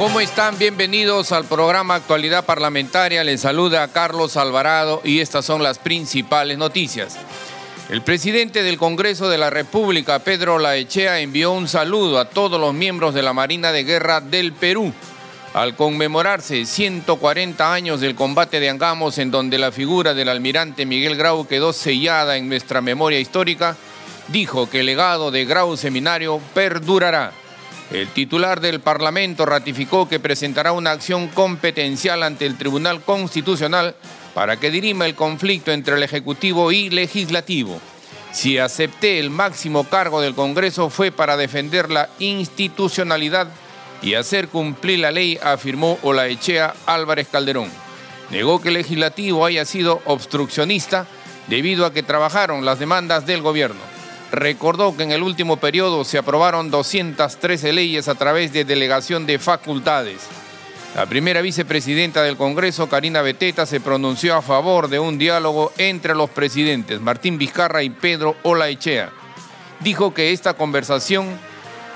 ¿Cómo están? Bienvenidos al programa Actualidad Parlamentaria. Les saluda Carlos Alvarado y estas son las principales noticias. El presidente del Congreso de la República, Pedro Laechea, envió un saludo a todos los miembros de la Marina de Guerra del Perú al conmemorarse 140 años del combate de Angamos en donde la figura del almirante Miguel Grau quedó sellada en nuestra memoria histórica, dijo que el legado de Grau Seminario perdurará. El titular del Parlamento ratificó que presentará una acción competencial ante el Tribunal Constitucional para que dirima el conflicto entre el Ejecutivo y Legislativo. Si acepté el máximo cargo del Congreso fue para defender la institucionalidad y hacer cumplir la ley, afirmó Olaechea Álvarez Calderón. Negó que el legislativo haya sido obstruccionista debido a que trabajaron las demandas del gobierno recordó que en el último periodo se aprobaron 213 leyes a través de delegación de facultades. La primera vicepresidenta del Congreso, Karina Beteta, se pronunció a favor de un diálogo entre los presidentes Martín Vizcarra y Pedro Olaechea. Dijo que esta conversación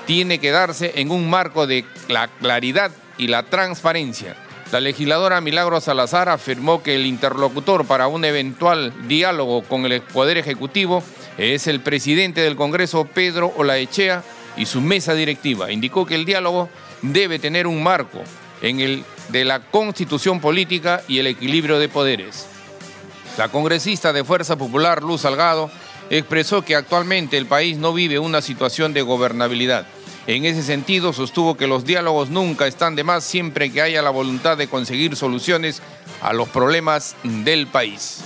tiene que darse en un marco de la claridad y la transparencia. La legisladora Milagro Salazar afirmó que el interlocutor para un eventual diálogo con el Poder Ejecutivo es el presidente del Congreso, Pedro Olaechea, y su mesa directiva. Indicó que el diálogo debe tener un marco en el de la constitución política y el equilibrio de poderes. La congresista de Fuerza Popular, Luz Salgado, expresó que actualmente el país no vive una situación de gobernabilidad. En ese sentido, sostuvo que los diálogos nunca están de más siempre que haya la voluntad de conseguir soluciones a los problemas del país.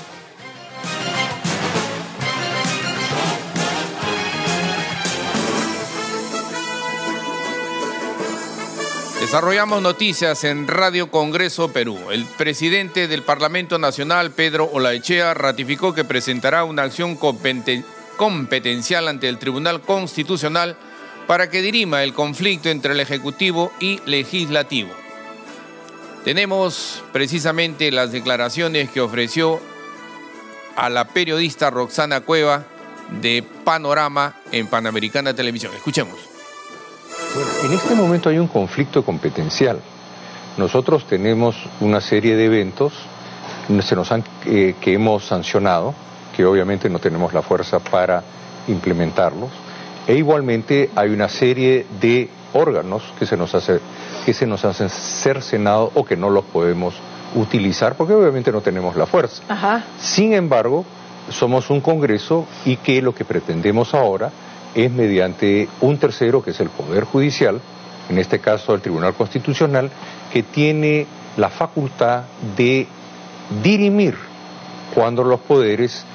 Desarrollamos noticias en Radio Congreso Perú. El presidente del Parlamento Nacional, Pedro Olaechea, ratificó que presentará una acción competencial ante el Tribunal Constitucional para que dirima el conflicto entre el Ejecutivo y Legislativo. Tenemos precisamente las declaraciones que ofreció a la periodista Roxana Cueva de Panorama en Panamericana Televisión. Escuchemos. Bueno, en este momento hay un conflicto competencial. Nosotros tenemos una serie de eventos se nos han, eh, que hemos sancionado, que obviamente no tenemos la fuerza para implementarlos, e igualmente hay una serie de órganos que se nos hace que se nos hacen cercenados o que no los podemos utilizar porque obviamente no tenemos la fuerza. Sin embargo, somos un Congreso y que lo que pretendemos ahora es mediante un tercero, que es el Poder Judicial, en este caso el Tribunal Constitucional, que tiene la facultad de dirimir cuando los poderes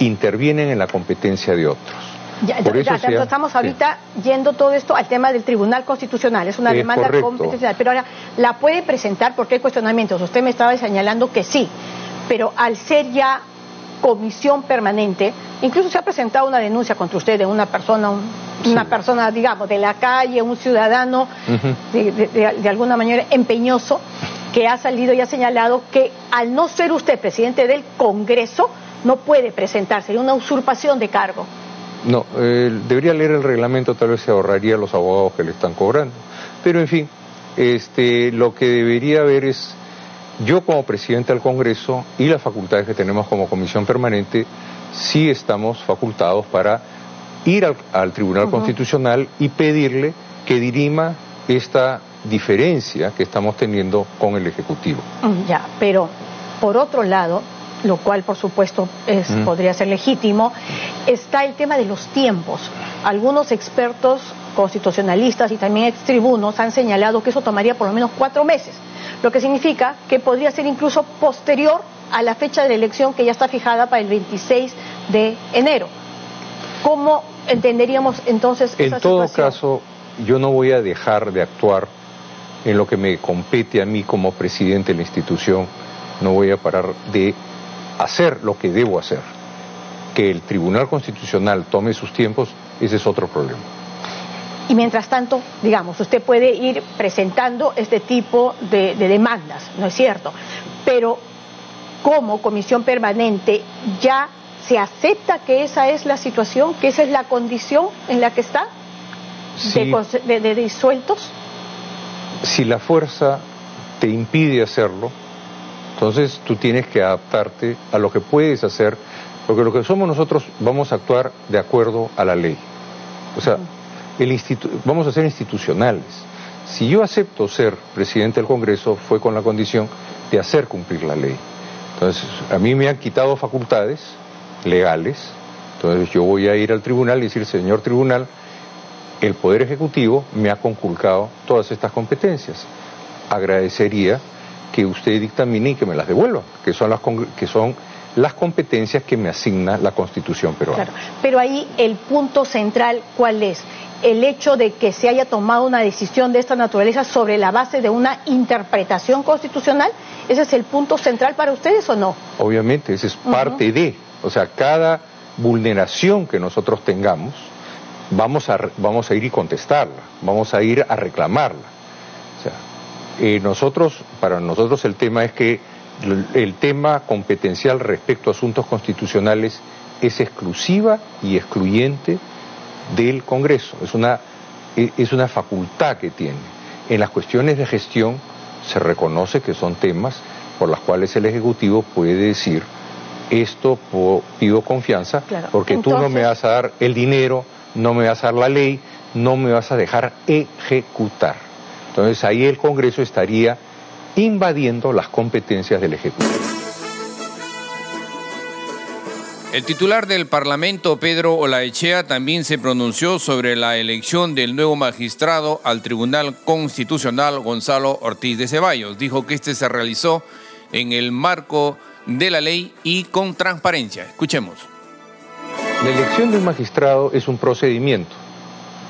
intervienen en la competencia de otros. Ya, estamos ahorita yendo todo esto al tema del Tribunal Constitucional, es una demanda competencial, pero ahora la puede presentar porque hay cuestionamientos. Usted me estaba señalando que sí, pero al ser ya comisión permanente. Incluso se ha presentado una denuncia contra usted de una persona, una persona, digamos, de la calle, un ciudadano, de, alguna manera empeñoso, que ha salido y ha señalado que al no ser usted presidente del Congreso, no puede presentarse, una usurpación de cargo. No, eh, debería leer el reglamento, tal vez se ahorraría los abogados que le están cobrando. Pero en fin, este, lo que debería haber es yo como presidente del Congreso y las facultades que tenemos como comisión permanente, sí estamos facultados para ir al, Tribunal Constitucional y pedirle que dirima esta diferencia que estamos teniendo con el Ejecutivo. Mm, ya, pero por otro lado, lo cual por supuesto es, podría ser legítimo, está el tema de los tiempos. Algunos expertos constitucionalistas y también extribunos han señalado que eso tomaría por lo menos cuatro meses lo que significa que podría ser incluso posterior a la fecha de la elección que ya está fijada para el 26 de enero. ¿Cómo entenderíamos entonces esa En todo caso, yo no voy a dejar de actuar en lo que me compete a mí como presidente de la institución, no voy a parar de hacer lo que debo hacer. Que el Tribunal Constitucional tome sus tiempos, ese es otro problema. Y mientras tanto, digamos, usted puede ir presentando este tipo de, demandas, ¿no es cierto? Pero como comisión permanente ya se acepta que esa es la situación, que esa es la condición en la que está de, disueltos. si la fuerza te impide hacerlo, entonces tú tienes que adaptarte a lo que puedes hacer, porque lo que somos nosotros vamos a actuar de acuerdo a la ley. O sea, el vamos a ser institucionales. Si yo acepto ser presidente del Congreso fue con la condición de hacer cumplir la ley. Entonces, a mí me han quitado facultades legales, entonces yo voy a ir al tribunal y decir, señor tribunal, el Poder Ejecutivo me ha conculcado todas estas competencias. Agradecería que usted dictamine y que me las devuelva, que son las, que son las competencias que me asigna la Constitución peruana. Claro, pero ahí el punto central, ¿cuál es? El hecho de que se haya tomado una decisión de esta naturaleza sobre la base de una interpretación constitucional, ¿ese es el punto central para ustedes o no? Obviamente, ese es parte de, o sea, cada vulneración que nosotros tengamos, vamos a, vamos a ir y contestarla, vamos a ir a reclamarla. O sea, eh, nosotros, para nosotros el tema es que el, tema competencial respecto a asuntos constitucionales es exclusiva y excluyente del Congreso, es una, e, es una facultad que tiene. En las cuestiones de gestión se reconoce que son temas por los cuales el Ejecutivo puede decir esto pido confianza porque tú no me vas a dar el dinero, no me vas a dar la ley, no me vas a dejar ejecutar. Entonces ahí el Congreso estaría invadiendo las competencias del Ejecutivo. El titular del Parlamento, Pedro Olaechea, también se pronunció sobre la elección del nuevo magistrado al Tribunal Constitucional, Gonzalo Ortiz de Ceballos. Dijo que este se realizó en el marco de la ley y con transparencia. Escuchemos. La elección de un magistrado es un procedimiento,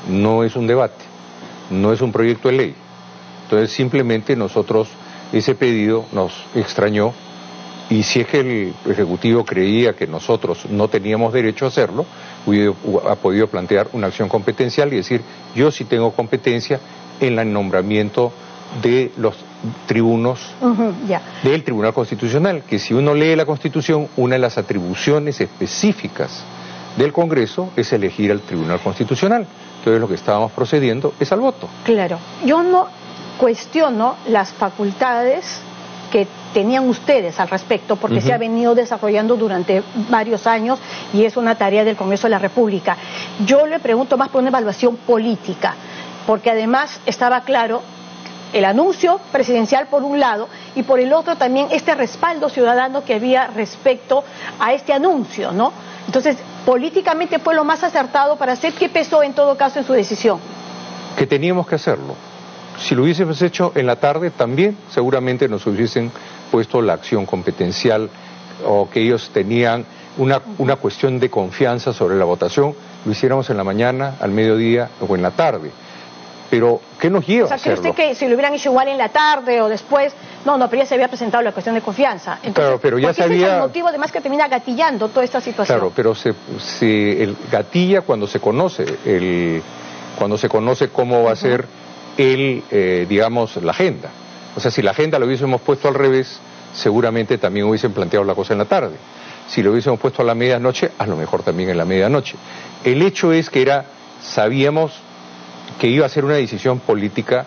no es un debate, no es un proyecto de ley. Entonces simplemente nosotros, ese pedido nos extrañó y si es que el Ejecutivo creía que nosotros no teníamos derecho a hacerlo, ha podido plantear una acción competencial y decir, yo sí tengo competencia en el nombramiento de los tribunos del Tribunal Constitucional, que si uno lee la Constitución, una de las atribuciones específicas del Congreso es elegir al Tribunal Constitucional. Entonces lo que estábamos procediendo es al voto. Claro, yo no cuestiono las facultades que tenían ustedes al respecto, porque se ha venido desarrollando durante varios años y es una tarea del Congreso de la República. Yo le pregunto más por una evaluación política, porque además estaba claro el anuncio presidencial por un lado y por el otro también este respaldo ciudadano que había respecto a este anuncio, ¿no? Entonces, políticamente fue lo más acertado para hacer. ¿Qué pesó en todo caso en su decisión? Que teníamos que hacerlo. Si lo hubiésemos hecho en la tarde, también seguramente nos hubiesen puesto la acción competencial o que ellos tenían una, una cuestión de confianza sobre la votación, lo hiciéramos en la mañana, al mediodía o en la tarde pero ¿qué nos lleva? O sea, ¿cree usted que si lo hubieran hecho igual en la tarde o después? No, no, pero ya se había presentado la cuestión de confianza. Entonces, claro, pero ya se había... es el motivo además que termina gatillando toda esta situación. Claro, pero se, el gatilla cuando se conoce, el, cuando se conoce cómo va a ser el, eh, digamos, la agenda. O sea, si la agenda lo hubiésemos puesto al revés, seguramente también hubiesen planteado la cosa en la tarde. Si lo hubiésemos puesto a la medianoche, a lo mejor también en la medianoche. El hecho es que era, sabíamos que iba a ser una decisión política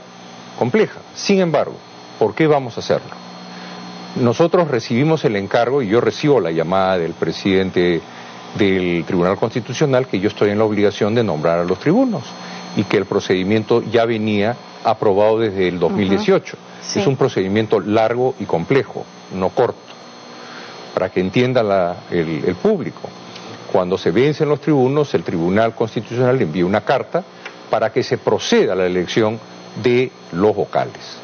compleja. Sin embargo, ¿por qué vamos a hacerlo? Nosotros recibimos el encargo y yo recibo la llamada del presidente del Tribunal Constitucional que yo estoy en la obligación de nombrar a los tribunos y que el procedimiento ya venía aprobado desde el 2018. Es un procedimiento largo y complejo, no corto, para que entienda el, el público. Cuando se vencen los tribunos, el Tribunal Constitucional envía una carta para que se proceda a la elección de los vocales.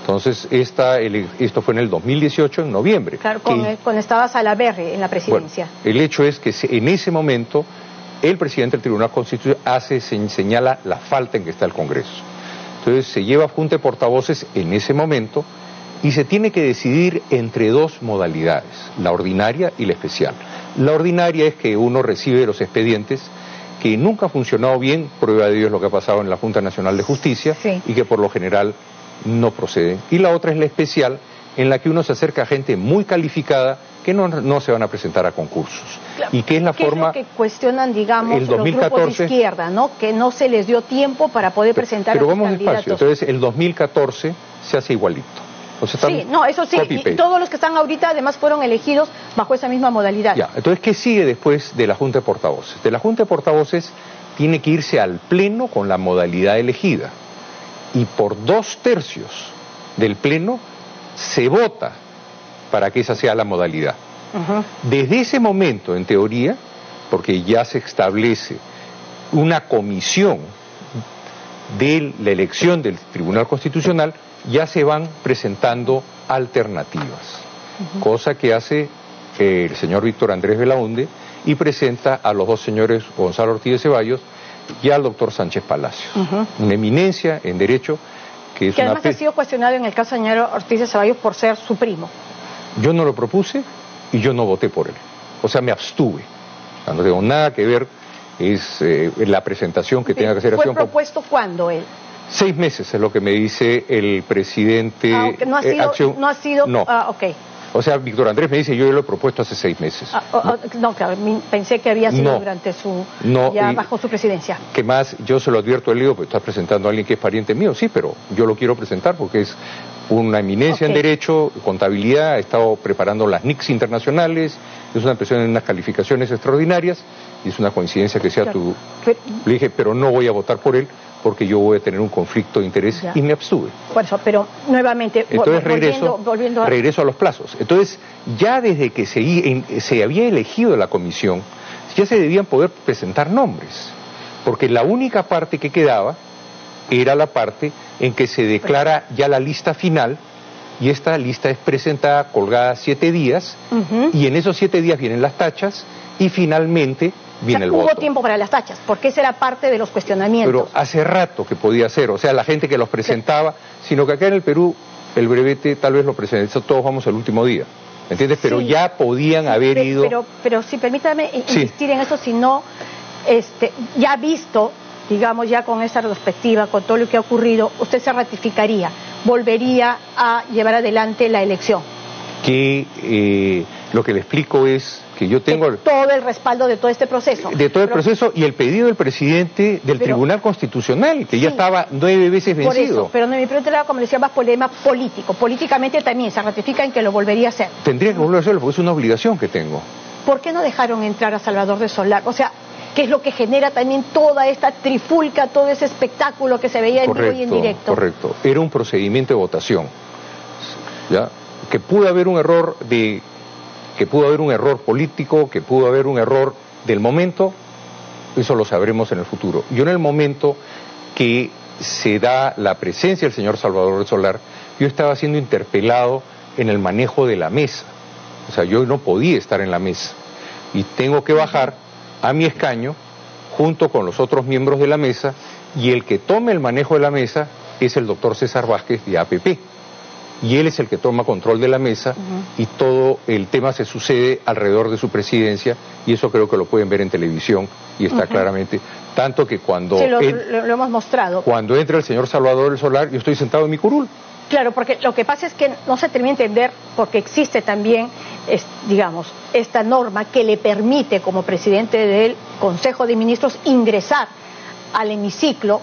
Entonces, esta, esto fue en el 2018, en noviembre. Claro, cuando estaba Salaberry en la presidencia. el hecho es que en ese momento el presidente del Tribunal Constitucional hace, señala la falta en que está el Congreso. Entonces, se lleva junta de portavoces en ese momento y se tiene que decidir entre dos modalidades, la ordinaria y la especial. La ordinaria es que uno recibe los expedientes que nunca ha funcionado bien, prueba de ello es lo que ha pasado en la Junta Nacional de Justicia y que por lo general no procede. Y la otra es la especial, en la que uno se acerca a gente muy calificada que no, se van a presentar a concursos. Y que es la forma... Es lo que cuestionan, digamos, el 2014, los grupos de izquierda, ¿no? Que no se les dio tiempo para poder presentar pero, a vamos despacio. Entonces, el 2014 se hace igualito. sí, no, eso sí. Y todos los que están ahorita, además, fueron elegidos bajo esa misma modalidad. Ya, entonces, ¿qué sigue después de la Junta de Portavoces? De la Junta de Portavoces tiene que irse al Pleno con la modalidad elegida. Y por dos tercios del Pleno se vota para que esa sea la modalidad. Desde ese momento, en teoría, porque ya se establece una comisión de la elección del Tribunal Constitucional, ya se van presentando alternativas, cosa que hace eh, el señor Víctor Andrés Belaunde y presenta a los dos señores Gonzalo Ortiz de Ceballos y al doctor Sánchez Palacio, una eminencia en derecho que además ha sido cuestionado en el caso del señor Ortiz de Ceballos por ser su primo. Yo no lo propuse y yo no voté por él. O sea, me abstuve. No tengo nada que ver, es eh, la presentación que tenga que hacer. ¿Fue propuesto cuándo él? Seis meses es lo que me dice el presidente. Ah, no ha eh, sido. no ha sido. No. Ah, ok. O sea, Víctor Andrés me dice, yo lo he propuesto hace seis meses. Ah, no, claro, pensé que había sido durante su, ya bajo su presidencia. ¿Qué más? Yo se lo advierto al lío, porque estás presentando a alguien que es pariente mío, sí, pero yo lo quiero presentar porque es una eminencia en Derecho, contabilidad, ha estado preparando las NICs internacionales, es una persona en unas calificaciones extraordinarias, y es una coincidencia que sea tu... Le dije, pero no voy a votar por él porque yo voy a tener un conflicto de interés y me abstuve. Por eso, pero nuevamente, Entonces regreso, volviendo, a... regreso a los plazos. Entonces, ya desde que se, se había elegido la comisión, ya se debían poder presentar nombres, porque la única parte que quedaba era la parte en que se declara ya la lista final y esta lista es presentada colgada siete días y en esos siete días vienen las tachas y finalmente viene el hubo voto. Hubo tiempo para las tachas, porque esa era parte de los cuestionamientos. Pero hace rato que podía ser, o sea, la gente que los presentaba, sino que acá en el Perú el brevete tal vez lo presentó, todos vamos el último día. ¿Entiendes? Pero ya podían haber ido. Pero, pero sí, permítame insistir en eso, si no, este, ya visto, digamos, ya con esta retrospectiva, con todo lo que ha ocurrido, usted se ratificaría, volvería a llevar adelante la elección. Que eh, lo que le explico es que yo tengo... todo el respaldo de todo este proceso. De todo el proceso y el pedido del presidente del Tribunal Constitucional, que ya estaba nueve veces vencido. Por eso, pero mi pregunta era, como decía, más problema político. Políticamente también se ratifica en que lo volvería a hacer. Tendría que volver a hacerlo, porque es una obligación que tengo. ¿Por qué no dejaron entrar a Salvador de Solar? O sea, ¿qué es lo que genera también toda esta trifulca, todo ese espectáculo que se veía en vivo y en directo. Correcto, era un procedimiento de votación, ¿ya? que pudo haber un error de que pudo haber un error político, que pudo haber un error del momento, eso lo sabremos en el futuro. Yo en el momento que se da la presencia del señor Salvador Solar, yo estaba siendo interpelado en el manejo de la mesa. O sea, yo no podía estar en la mesa. Y tengo que bajar a mi escaño junto con los otros miembros de la mesa y el que tome el manejo de la mesa es el doctor César Vázquez de APP y él es el que toma control de la mesa y todo el tema se sucede alrededor de su presidencia y eso creo que lo pueden ver en televisión y está claramente. Tanto que cuando sí, lo, hemos mostrado. cuando entra el señor Salvador del Solar yo estoy sentado en mi curul. Claro, porque lo que pasa es que no se termina de entender porque existe también, digamos, esta norma que le permite como presidente del Consejo de Ministros ingresar al hemiciclo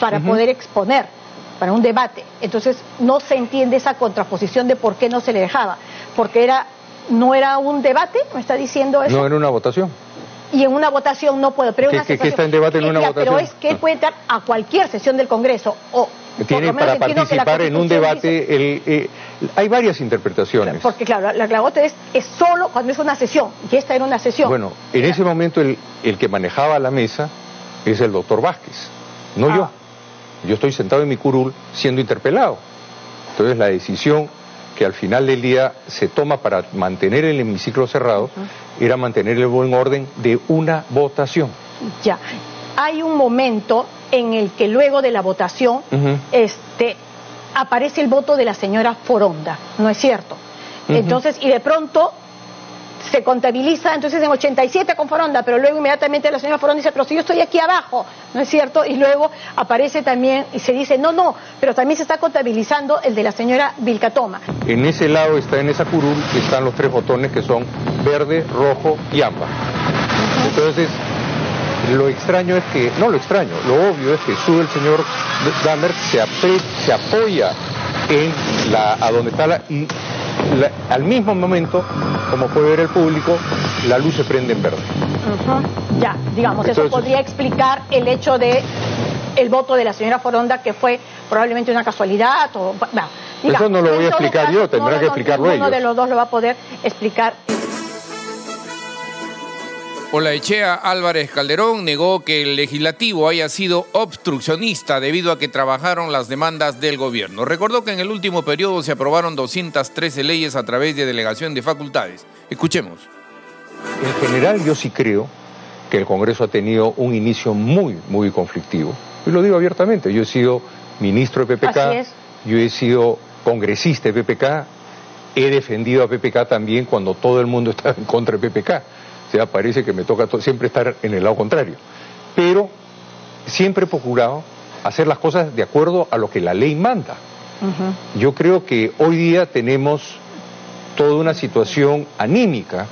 para poder exponer para un debate. Entonces no se entiende esa contraposición de por qué no se le dejaba, porque era no era un debate, me está diciendo eso. No era una votación. Y en una votación no puedo, pero ¿Qué, está en debate en una votación? Pero es que él puede entrar a cualquier sesión del Congreso o tiene para participar en un debate el, eh, hay varias interpretaciones porque claro la, la es, es solo cuando es una sesión y esta era una sesión bueno en ese momento el, el que manejaba la mesa es el doctor Vázquez no yo ah. Yo estoy sentado en mi curul siendo interpelado. Entonces la decisión que al final del día se toma para mantener el hemiciclo cerrado era mantener el buen orden de una votación. Ya. Hay un momento en el que luego de la votación este, aparece el voto de la señora Foronda, ¿no es cierto? Entonces, y de pronto se contabiliza entonces en 87 con Foronda, pero luego inmediatamente la señora Foronda dice, pero si yo estoy aquí abajo, ¿no es cierto? Y luego aparece también y se dice, no, no, pero también se está contabilizando el de la señora Vilcatoma. En ese lado está, en esa curul, están los tres botones que son verde, rojo y ámbar. Entonces, lo extraño es que, no lo extraño, lo obvio es que sube el señor Dahmer, se, se apoya en la, a donde está la, y al mismo momento, como puede ver el público, la luz se prende en verde. Ya, digamos, eso podría explicar el hecho de el voto de la señora Foronda, que fue probablemente una casualidad o... eso no lo voy a explicar yo, tendrá que explicarlo ellos. Uno de los dos lo va a poder explicar. Olaechea Álvarez Calderón negó que el legislativo haya sido obstruccionista debido a que trabajaron las demandas del gobierno. Recordó que en el último periodo se aprobaron 213 leyes a través de delegación de facultades. Escuchemos. En general yo sí creo que el Congreso ha tenido un inicio muy, muy conflictivo. Y lo digo abiertamente, yo he sido ministro de PPK, yo he sido congresista de PPK, he defendido a PPK también cuando todo el mundo estaba en contra de PPK sea, parece que me toca siempre estar en el lado contrario. Pero siempre he procurado hacer las cosas de acuerdo a lo que la ley manda. Yo creo que hoy día tenemos toda una situación anímica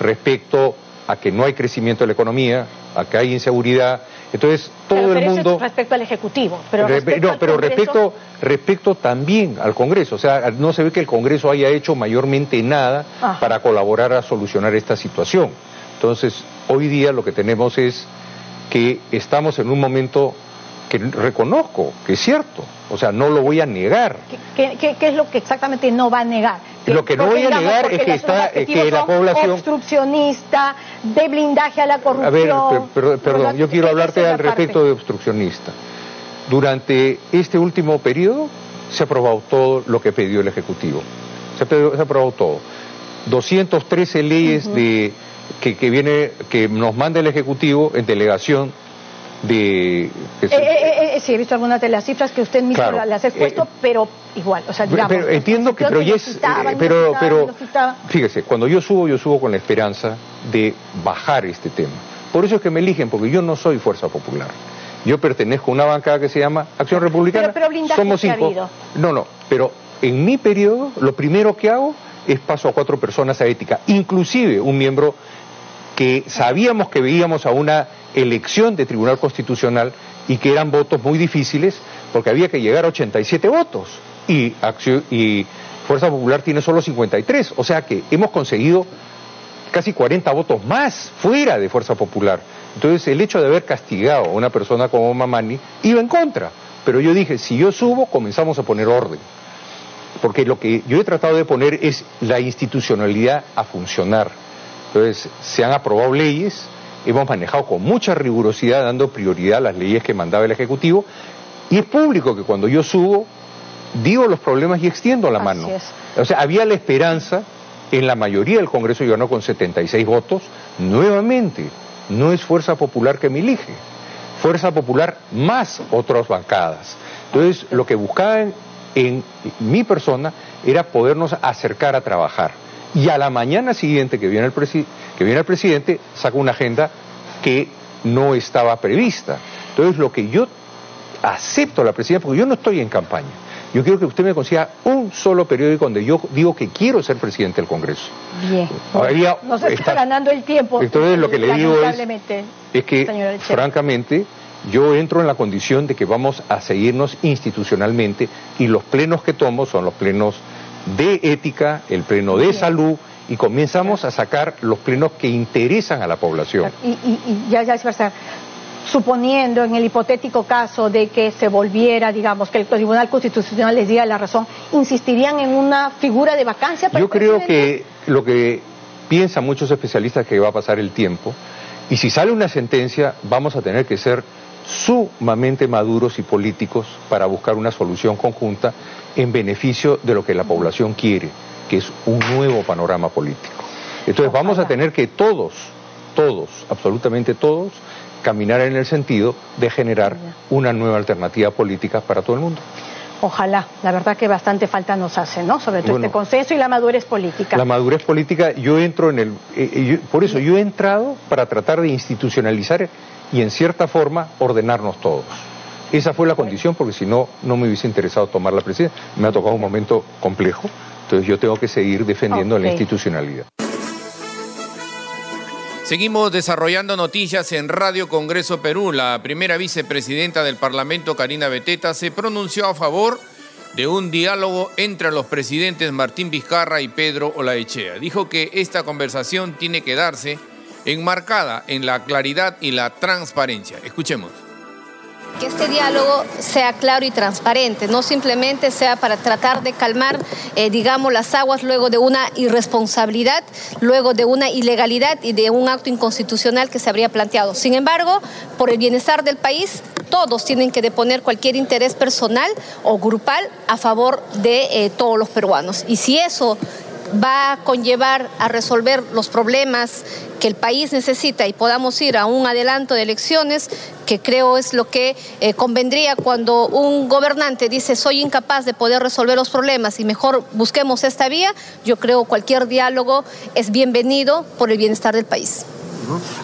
respecto a que no hay crecimiento de la economía, a que hay inseguridad. Entonces, todo el mundo... respecto al Ejecutivo. Pero no, pero respecto, respecto también al Congreso. O sea, no se ve que el Congreso haya hecho mayormente nada para colaborar a solucionar esta situación. Entonces, hoy día lo que tenemos es que estamos en un momento que reconozco que es cierto, o sea, no lo voy a negar. ¿Qué, es lo que exactamente no va a negar? lo que no voy a negar es que, está, que la población... Obstruccionista, de blindaje a la corrupción... A ver, perdón, yo quiero hablarte al respecto de obstruccionista. Durante este último periodo se ha aprobado todo lo que pidió el Ejecutivo. Se ha, aprobado todo. 213 leyes de que, viene, que nos manda el Ejecutivo en delegación de... Eh, eh, eh, sí, he visto algunas de las cifras que usted mismo las ha expuesto, pero igual, o sea, digamos... Pero, entiendo que, pero, pero, pero fíjese, cuando yo subo, yo subo con la esperanza de bajar este tema. Por eso es que me eligen, porque yo no soy Fuerza Popular. Yo pertenezco a una bancada que se llama Acción Republicana. Pero, Somos cinco. No, no, pero en mi periodo, lo primero que hago es paso a cuatro personas a ética, inclusive un miembro que sabíamos que veíamos a una elección de Tribunal Constitucional y que eran votos muy difíciles porque había que llegar a 87 votos y, y Fuerza Popular tiene solo 53, o sea que hemos conseguido casi 40 votos más fuera de Fuerza Popular. Entonces el hecho de haber castigado a una persona como Mamani iba en contra, pero yo dije, si yo subo, comenzamos a poner orden porque lo que yo he tratado de poner es la institucionalidad a funcionar. Entonces, se han aprobado leyes, hemos manejado con mucha rigurosidad, dando prioridad a las leyes que mandaba el Ejecutivo, y es público que cuando yo subo, digo los problemas y extiendo la mano. O sea, había la esperanza, en la mayoría del Congreso ganó con 76 votos, nuevamente, no es Fuerza Popular que me elige, Fuerza Popular más otras bancadas. Entonces, lo que buscaban en mi persona era podernos acercar a trabajar. Y a la mañana siguiente que viene el, que viene el presidente, saca una agenda que no estaba prevista. Entonces, lo que yo acepto a la presidencia, porque yo no estoy en campaña, yo quiero que usted me consiga un solo periódico donde yo digo que quiero ser presidente del Congreso. Bien. no se está, ganando el tiempo. Entonces, lo que le digo es, es que, francamente, yo entro en la condición de que vamos a seguirnos institucionalmente y los plenos que tomo son los plenos de ética, el pleno de salud y comenzamos a sacar los plenos que interesan a la población. Y, y, ya, ya es verdad. Suponiendo en el hipotético caso de que se volviera, digamos, que el Tribunal Constitucional les diera la razón, ¿insistirían en una figura de vacancia? Yo creo que lo que piensan muchos especialistas que va a pasar el tiempo, y si sale una sentencia, vamos a tener que ser sumamente maduros y políticos para buscar una solución conjunta en beneficio de lo que la población quiere, que es un nuevo panorama político. Entonces vamos a tener que todos, todos, absolutamente todos, caminar en el sentido de generar una nueva alternativa política para todo el mundo. Ojalá, la verdad que bastante falta nos hace, ¿no? Sobre todo este consenso y la madurez política. La madurez política, yo entro en el... Eh, eh, por eso, yo he entrado para tratar de institucionalizar y en cierta forma ordenarnos todos. Esa fue la condición porque si no, no me hubiese interesado tomar la presidencia. Me ha tocado un momento complejo, entonces yo tengo que seguir defendiendo la institucionalidad. Seguimos desarrollando noticias en Radio Congreso Perú. La primera vicepresidenta del Parlamento, Karina Beteta, se pronunció a favor de un diálogo entre los presidentes Martín Vizcarra y Pedro Olaechea. Dijo que esta conversación tiene que darse enmarcada en la claridad y la transparencia. Escuchemos que este diálogo sea claro y transparente, no simplemente sea para tratar de calmar, eh, digamos, las aguas luego de una irresponsabilidad, luego de una ilegalidad y de un acto inconstitucional que se habría planteado. Sin embargo, por el bienestar del país, todos tienen que deponer cualquier interés personal o grupal a favor de eh, todos los peruanos. Y si eso va a conllevar a resolver los problemas que el país necesita y podamos ir a un adelanto de elecciones, que creo es lo que eh, convendría cuando un gobernante dice soy incapaz de poder resolver los problemas y mejor busquemos esta vía, yo creo cualquier diálogo es bienvenido por el bienestar del país.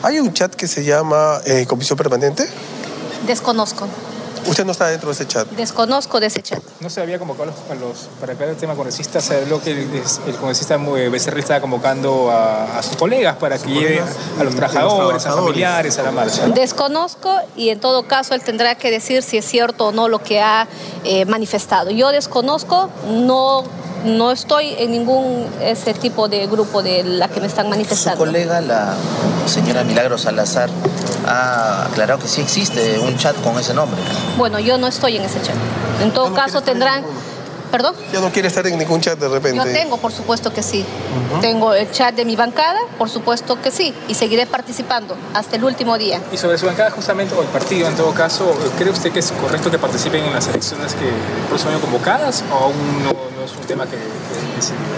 ¿Hay un chat que se llama eh, Comisión Permanente? Desconozco. ¿Usted no está dentro de ese chat? Desconozco de ese chat. No se había convocado a los, para aclarar el tema congresista, se habló que el, el congresista Becerril estaba convocando a, sus colegas para que lleven a los trabajadores, a familiares a la marcha. Desconozco y en todo caso él tendrá que decir si es cierto o no lo que ha eh, manifestado. Yo desconozco, no no estoy en ningún ese tipo de grupo de la que me están manifestando. Su colega, la señora Milagro Salazar, ha aclarado que sí existe un chat con ese nombre. Bueno, yo no estoy en ese chat. En todo caso tendrán... ¿Perdón? ¿Ya no quiere estar en ningún chat de repente? Yo tengo, por supuesto que sí. Tengo el chat de mi bancada, por supuesto que sí. Y seguiré participando hasta el último día. Y sobre su bancada, justamente, o el partido, en todo caso, ¿cree usted que es correcto que participen en las elecciones que por año convocadas o aún no, es un tema que,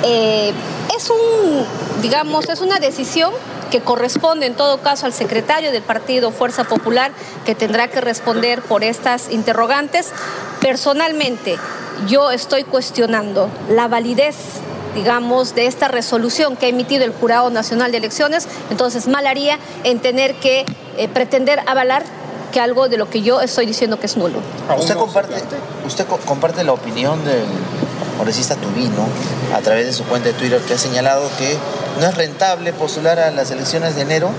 eh, es un, digamos, es una decisión que corresponde en todo caso al secretario del partido Fuerza Popular, que tendrá que responder por estas interrogantes. Personalmente, yo estoy cuestionando la validez digamos, de esta resolución que ha emitido el Jurado Nacional de Elecciones, entonces mal haría en tener que eh, pretender avalar que algo de lo que yo estoy diciendo que es nulo. ¿Usted comparte, usted comparte la opinión del congresista Tubino a través de su cuenta de Twitter que ha señalado que no es rentable postular a las elecciones de enero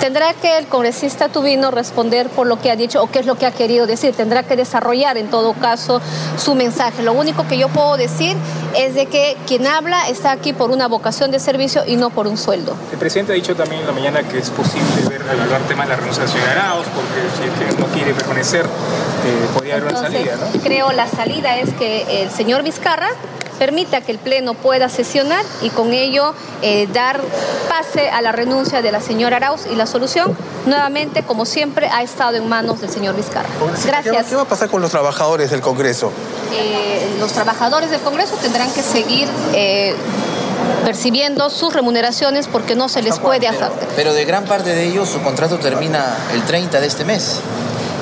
Tendrá que el congresista Tubino responder por lo que ha dicho o qué es lo que ha querido decir. Tendrá que desarrollar en todo caso su mensaje. Lo único que yo puedo decir es de que quien habla está aquí por una vocación de servicio y no por un sueldo. El presidente ha dicho también en la mañana que es posible ver, evaluar tema de la renuncia de Arauz, porque si es que no quiere reconocer, eh, podría haber una salida. ¿no? Creo la salida es que el señor Vizcarra permita que el Pleno pueda sesionar y con ello eh, dar pase a la renuncia de la señora Arauz y la solución nuevamente, como siempre, ha estado en manos del señor Vizcarra. Gracias. ¿Qué va, a pasar con los trabajadores del Congreso? Eh, los trabajadores del Congreso tendrán que seguir eh, percibiendo sus remuneraciones porque no se les puede hacer. Pero de gran parte de ellos su contrato termina el 30 de este mes.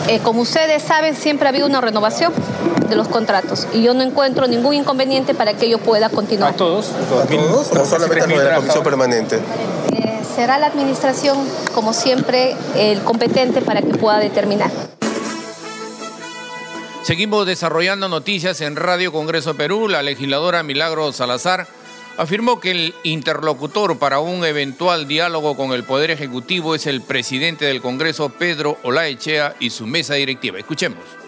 Eh, como ustedes saben, siempre ha habido una renovación de los contratos y yo no encuentro ningún inconveniente para que ello pueda continuar. ¿A todos? ¿A todos o solamente a la comisión permanente? Eh, será la administración, como siempre, el competente para que pueda determinar. Seguimos desarrollando noticias en Radio Congreso Perú. La legisladora Milagro Salazar afirmó que el interlocutor para un eventual diálogo con el Poder Ejecutivo es el presidente del Congreso, Pedro Olaechea, y su mesa directiva. Escuchemos.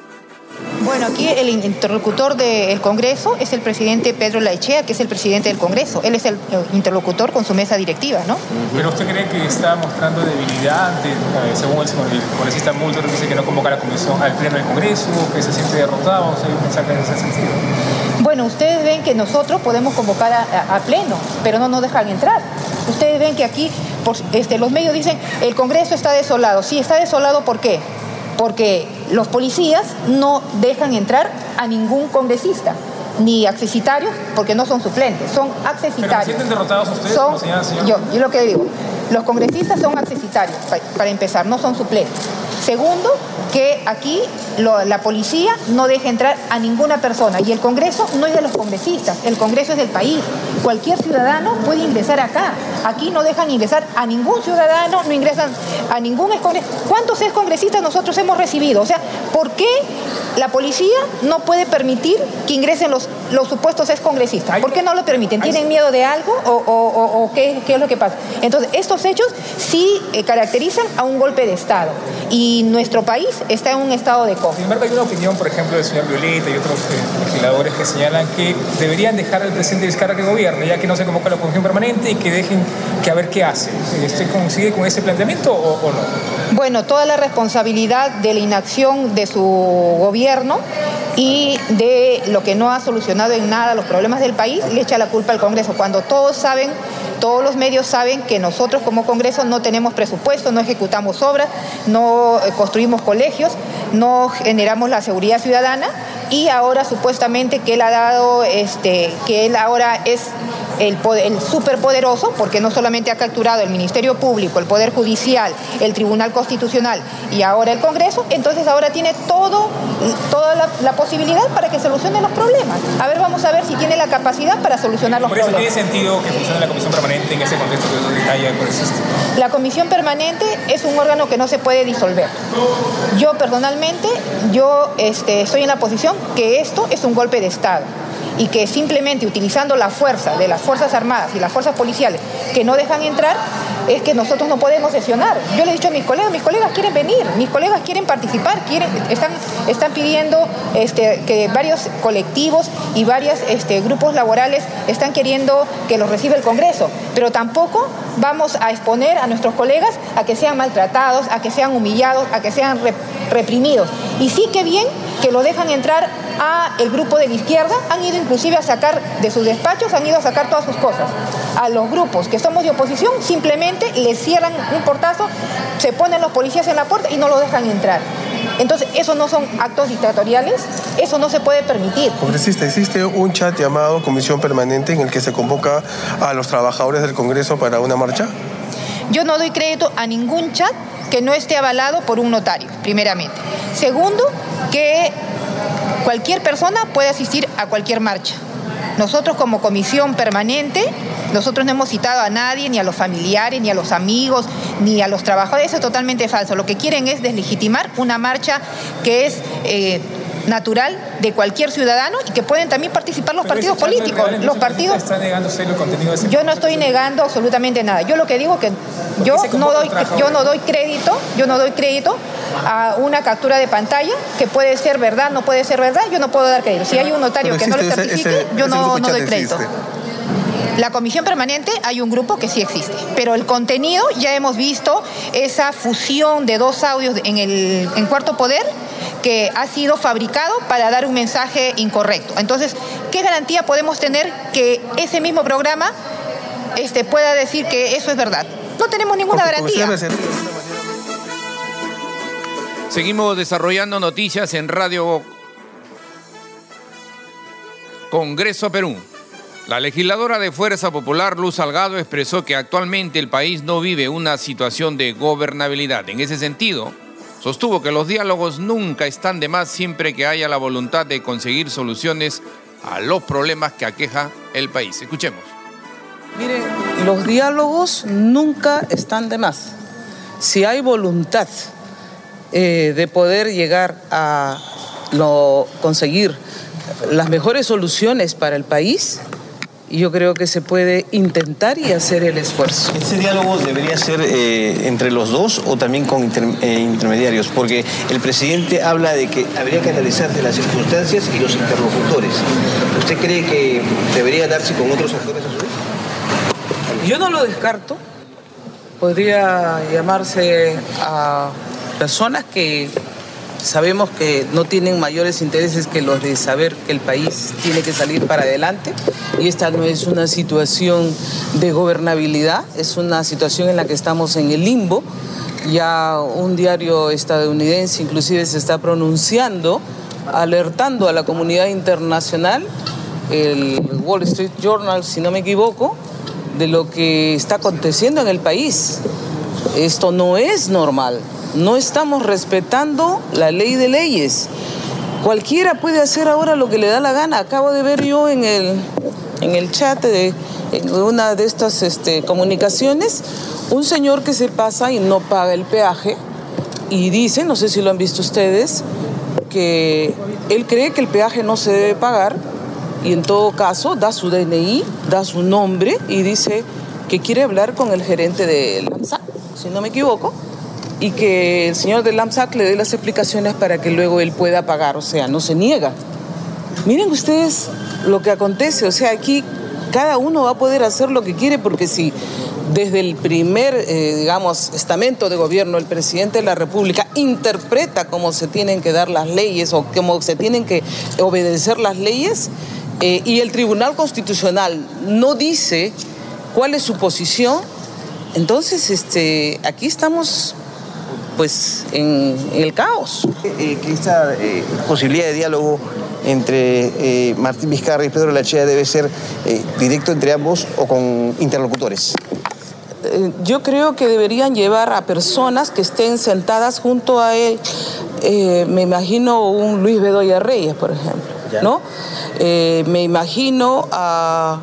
Bueno, aquí el interlocutor del Congreso es el presidente Pedro Laechea, que es el presidente del Congreso. Él es el interlocutor con su mesa directiva, ¿no? ¿Pero usted cree que está mostrando debilidad eh, según el, congresista Mulder dice que no convoca a la comisión al pleno del Congreso, que se siente derrotado? Mensaje en ese sentido. Bueno, ustedes ven que nosotros podemos convocar a, pleno, pero no nos dejan entrar. Ustedes ven que aquí este, los medios dicen el Congreso está desolado. Sí, está desolado, ¿por qué? Porque los policías no dejan entrar a ningún congresista ni accesitarios, porque no son suplentes, son accesitarios. ¿Pero sienten derrotados ustedes, son, Yo, yo lo que digo, los congresistas son accesitarios, para empezar, no son suplentes. Segundo, que aquí la policía no deja entrar a ninguna persona y el Congreso no es de los congresistas, el Congreso es del país. Cualquier ciudadano puede ingresar acá. Aquí no dejan ingresar a ningún ciudadano, no ingresan a ningún excongresista. ¿Cuántos excongresistas nosotros hemos recibido? O sea, ¿por qué la policía no puede permitir que ingresen los, los supuestos excongresistas? ¿Por qué no lo permiten? ¿Tienen miedo de algo o, qué, es lo que pasa? Entonces, estos hechos sí eh, caracterizan a un golpe de Estado y nuestro país está en un estado de coma. Sin embargo, hay una opinión, por ejemplo, del señor Violeta y otros eh, legisladores que señalan que deberían dejar al presidente Vizcarra que gobierne, ya que no se convoca la comisión permanente y que dejen que a ver qué hace. ¿Usted coincide con ese planteamiento o, o no? Bueno, toda la responsabilidad de la inacción de su gobierno y de lo que no ha solucionado en nada los problemas del país, le echa la culpa al Congreso, cuando todos saben todos los medios saben que nosotros como Congreso no tenemos presupuesto, no ejecutamos obras, no eh, construimos colegios, no generamos la seguridad ciudadana y ahora supuestamente que él ha dado, este, que él ahora es el, el superpoderoso, porque no solamente ha capturado el Ministerio Público, el Poder Judicial, el Tribunal Constitucional y ahora el Congreso, entonces ahora tiene todo, toda la, posibilidad para que solucione los problemas. A ver, vamos a ver si tiene la capacidad para solucionar los problemas. ¿Por eso tiene sentido que funcione la Comisión Permanente en ese contexto que detalla el La Comisión Permanente es un órgano que no se puede disolver. Yo personalmente, yo este, estoy en la posición que esto es un golpe de Estado y que simplemente utilizando la fuerza de las Fuerzas Armadas y las fuerzas policiales que no dejan entrar, es que nosotros no podemos sesionar. Yo le he dicho a mis colegas, mis colegas quieren venir, mis colegas quieren participar, quieren, están, están pidiendo este, que varios colectivos y varios este, grupos laborales están queriendo que los reciba el Congreso, pero tampoco vamos a exponer a nuestros colegas a que sean maltratados, a que sean humillados, a que sean reprimidos. Y sí que bien que lo dejan entrar a el grupo de la izquierda, han ido inclusive a sacar de sus despachos, han ido a sacar todas sus cosas. A los grupos que somos de oposición simplemente les cierran un portazo, se ponen los policías en la puerta y no lo dejan entrar. Entonces, esos no son actos dictatoriales, eso no se puede permitir. Congresista, ¿existe un chat llamado Comisión Permanente en el que se convoca a los trabajadores del Congreso para una marcha? Yo no doy crédito a ningún chat que no esté avalado por un notario, primeramente. Segundo, que cualquier persona puede asistir a cualquier marcha. Nosotros como comisión permanente, nosotros no hemos citado a nadie, ni a los familiares, ni a los amigos, ni a los trabajadores. Eso es totalmente falso. Lo que quieren es deslegitimar una marcha que es eh, natural de cualquier ciudadano y que pueden también participar los partidos políticos. Los partidos. Yo no estoy negando absolutamente nada. Yo lo que digo que yo no doy, yo no doy crédito, yo no doy crédito a una captura de pantalla que puede ser verdad, no puede ser verdad, yo no puedo dar crédito. Si hay un notario que no lo certifique, yo no, doy crédito. La comisión permanente hay un grupo que sí existe, pero el contenido ya hemos visto esa fusión de dos audios en el en cuarto poder que ha sido fabricado para dar un mensaje incorrecto. Entonces, ¿qué garantía podemos tener que ese mismo programa este, pueda decir que eso es verdad? No tenemos ninguna garantía. Seguimos desarrollando noticias en Radio Congreso Perú. La legisladora de Fuerza Popular, Luz Salgado, expresó que actualmente el país no vive una situación de gobernabilidad. En ese sentido, sostuvo que los diálogos nunca están de más siempre que haya la voluntad de conseguir soluciones a los problemas que aqueja el país. Escuchemos. Miren, los diálogos nunca están de más. Si hay voluntad eh, de poder llegar a conseguir las mejores soluciones para el país, yo creo que se puede intentar y hacer el esfuerzo. ¿Ese diálogo debería ser eh, entre los dos o también con eh, intermediarios? Porque el presidente habla de que habría que analizarse las circunstancias y los interlocutores. ¿Usted cree que debería darse con otros actores a su vez? Yo no lo descarto. Podría llamarse a personas que sabemos que no tienen mayores intereses que los de saber que el país tiene que salir para adelante y esta no es una situación de gobernabilidad, es una situación en la que estamos en el limbo. Ya un diario estadounidense inclusive se está pronunciando, alertando a la comunidad internacional, el Wall Street Journal, si no me equivoco, de lo que está aconteciendo en el país. Esto no es normal no estamos respetando la ley de leyes. Cualquiera puede hacer ahora lo que le da la gana. Acabo de ver yo en el, en el chat de una de estas este, comunicaciones un señor que se pasa y no paga el peaje y dice, no sé si lo han visto ustedes, que él cree que el peaje no se debe pagar y en todo caso da su DNI, da su nombre y dice que quiere hablar con el gerente de LAMSAC, si no me equivoco, y que el señor de LAMSAC le dé las explicaciones para que luego él pueda pagar, o sea, no se niega. Miren ustedes lo que acontece, o sea, aquí cada uno va a poder hacer lo que quiere porque si desde el primer, eh, digamos, estamento de gobierno, el presidente de la República interpreta cómo se tienen que dar las leyes o cómo se tienen que obedecer las leyes, eh, y el Tribunal Constitucional no dice cuál es su posición, entonces este, aquí estamos pues en, el caos. Eh, que esta posibilidad de diálogo entre Martín Vizcarra y Pedro Lachea debe ser directo entre ambos o con interlocutores. Eh, yo creo que deberían llevar a personas que estén sentadas junto a él. Eh, me imagino un Luis Bedoya Reyes, por ejemplo, ¿no? Eh, me imagino a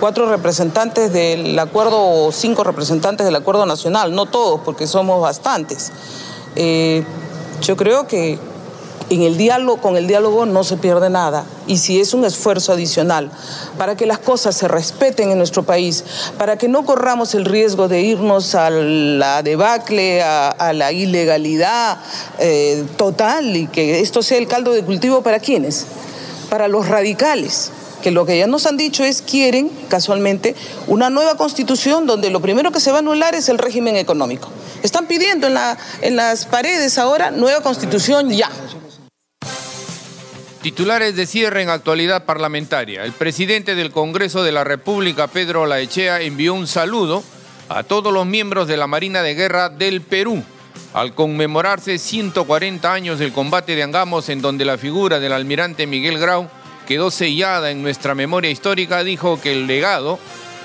cuatro representantes del acuerdo o cinco representantes del acuerdo nacional, no todos, porque somos bastantes. yo creo que en el diálogo, con el diálogo no se pierde nada. Y si es un esfuerzo adicional para que las cosas se respeten en nuestro país, para que no corramos el riesgo de irnos a la debacle, a, la ilegalidad eh, total y que esto sea el caldo de cultivo para quiénes? Para los radicales que lo que ya nos han dicho es quieren, casualmente, una nueva constitución donde lo primero que se va a anular es el régimen económico. Están pidiendo en, la, en las paredes ahora nueva constitución ya. Titulares de cierre en actualidad parlamentaria. El presidente del Congreso de la República, Pedro Laechea, envió un saludo a todos los miembros de la Marina de Guerra del Perú al conmemorarse 140 años del combate de Angamos en donde la figura del almirante Miguel Grau quedó sellada en nuestra memoria histórica, dijo que el legado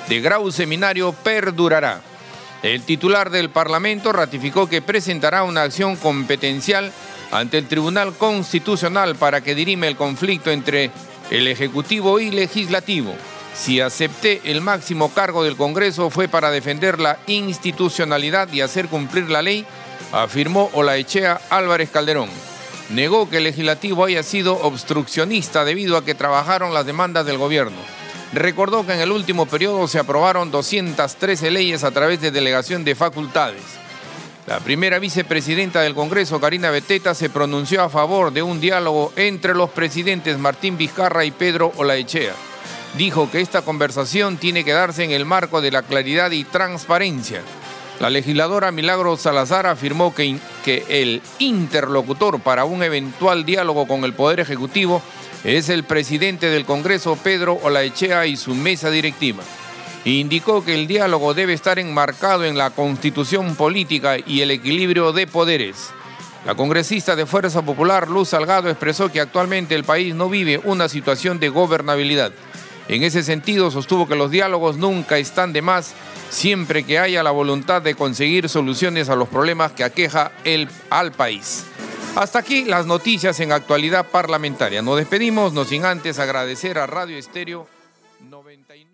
de Grau Seminario perdurará. El titular del Parlamento ratificó que presentará una acción competencial ante el Tribunal Constitucional para que dirime el conflicto entre el Ejecutivo y Legislativo. Si acepté el máximo cargo del Congreso fue para defender la institucionalidad y hacer cumplir la ley, afirmó Olaechea Álvarez Calderón. Negó que el legislativo haya sido obstruccionista debido a que trabajaron las demandas del gobierno. Recordó que en el último periodo se aprobaron 213 leyes a través de delegación de facultades. La primera vicepresidenta del Congreso, Karina Beteta, se pronunció a favor de un diálogo entre los presidentes Martín Vizcarra y Pedro Olaechea. Dijo que esta conversación tiene que darse en el marco de la claridad y transparencia. La legisladora Milagro Salazar afirmó que, que el interlocutor para un eventual diálogo con el Poder Ejecutivo es el presidente del Congreso, Pedro Olaechea, y su mesa directiva indicó que el diálogo debe estar enmarcado en la constitución política y el equilibrio de poderes. La congresista de Fuerza Popular, Luz Salgado, expresó que actualmente el país no vive una situación de gobernabilidad. En ese sentido, sostuvo que los diálogos nunca están de más siempre que haya la voluntad de conseguir soluciones a los problemas que aqueja el, al país. Hasta aquí las noticias en actualidad parlamentaria. Nos despedimos, no sin antes agradecer a Radio Estéreo 99.